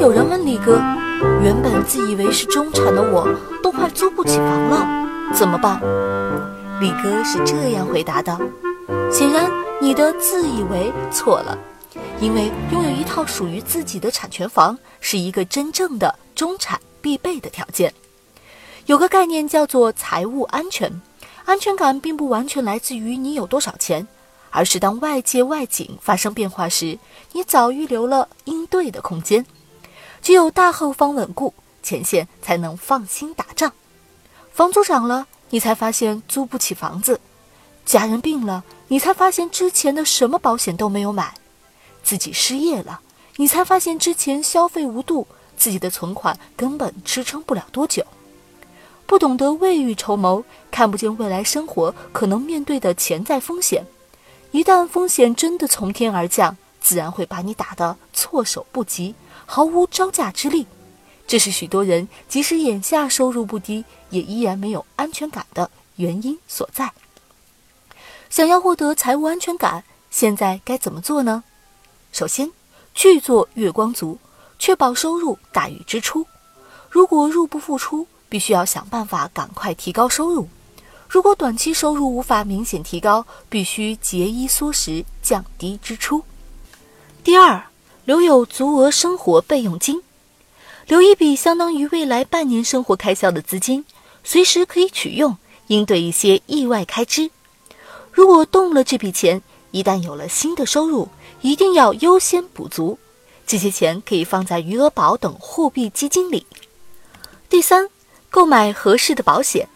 有人问李哥，原本自以为是中产的我，都快租不起房了，怎么办？李哥是这样回答的：显然你的自以为错了，因为拥有一套属于自己的产权房，是一个真正的中产必备的条件。有个概念叫做财务安全，安全感并不完全来自于你有多少钱，而是当外界外景发生变化时，你早预留了应对的空间。只有大后方稳固，前线才能放心打仗。房租涨了，你才发现租不起房子；家人病了，你才发现之前的什么保险都没有买；自己失业了，你才发现之前消费无度，自己的存款根本支撑不了多久。不懂得未雨绸缪，看不见未来生活可能面对的潜在风险。一旦风险真的从天而降，自然会把你打得措手不及。毫无招架之力，这是许多人即使眼下收入不低，也依然没有安全感的原因所在。想要获得财务安全感，现在该怎么做呢？首先，去做月光族，确保收入大于支出。如果入不敷出，必须要想办法赶快提高收入。如果短期收入无法明显提高，必须节衣缩食，降低支出。第二。留有足额生活备用金，留一笔相当于未来半年生活开销的资金，随时可以取用，应对一些意外开支。如果动了这笔钱，一旦有了新的收入，一定要优先补足。这些钱可以放在余额宝等货币基金里。第三，购买合适的保险，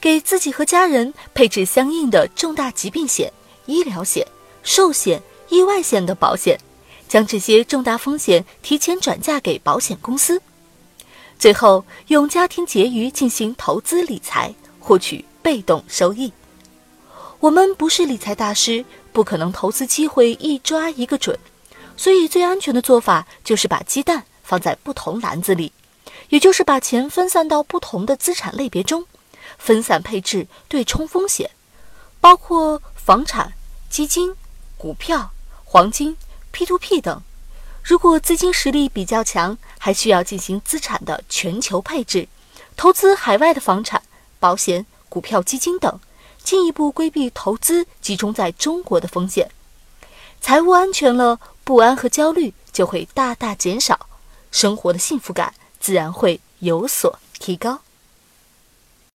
给自己和家人配置相应的重大疾病险、医疗险、寿险、意外险的保险。将这些重大风险提前转嫁给保险公司，最后用家庭结余进行投资理财，获取被动收益。我们不是理财大师，不可能投资机会一抓一个准，所以最安全的做法就是把鸡蛋放在不同篮子里，也就是把钱分散到不同的资产类别中，分散配置，对冲风险，包括房产、基金、股票、黄金。P2P 等，如果资金实力比较强，还需要进行资产的全球配置，投资海外的房产、保险、股票、基金等，进一步规避投资集中在中国的风险。财务安全了，不安和焦虑就会大大减少，生活的幸福感自然会有所提高。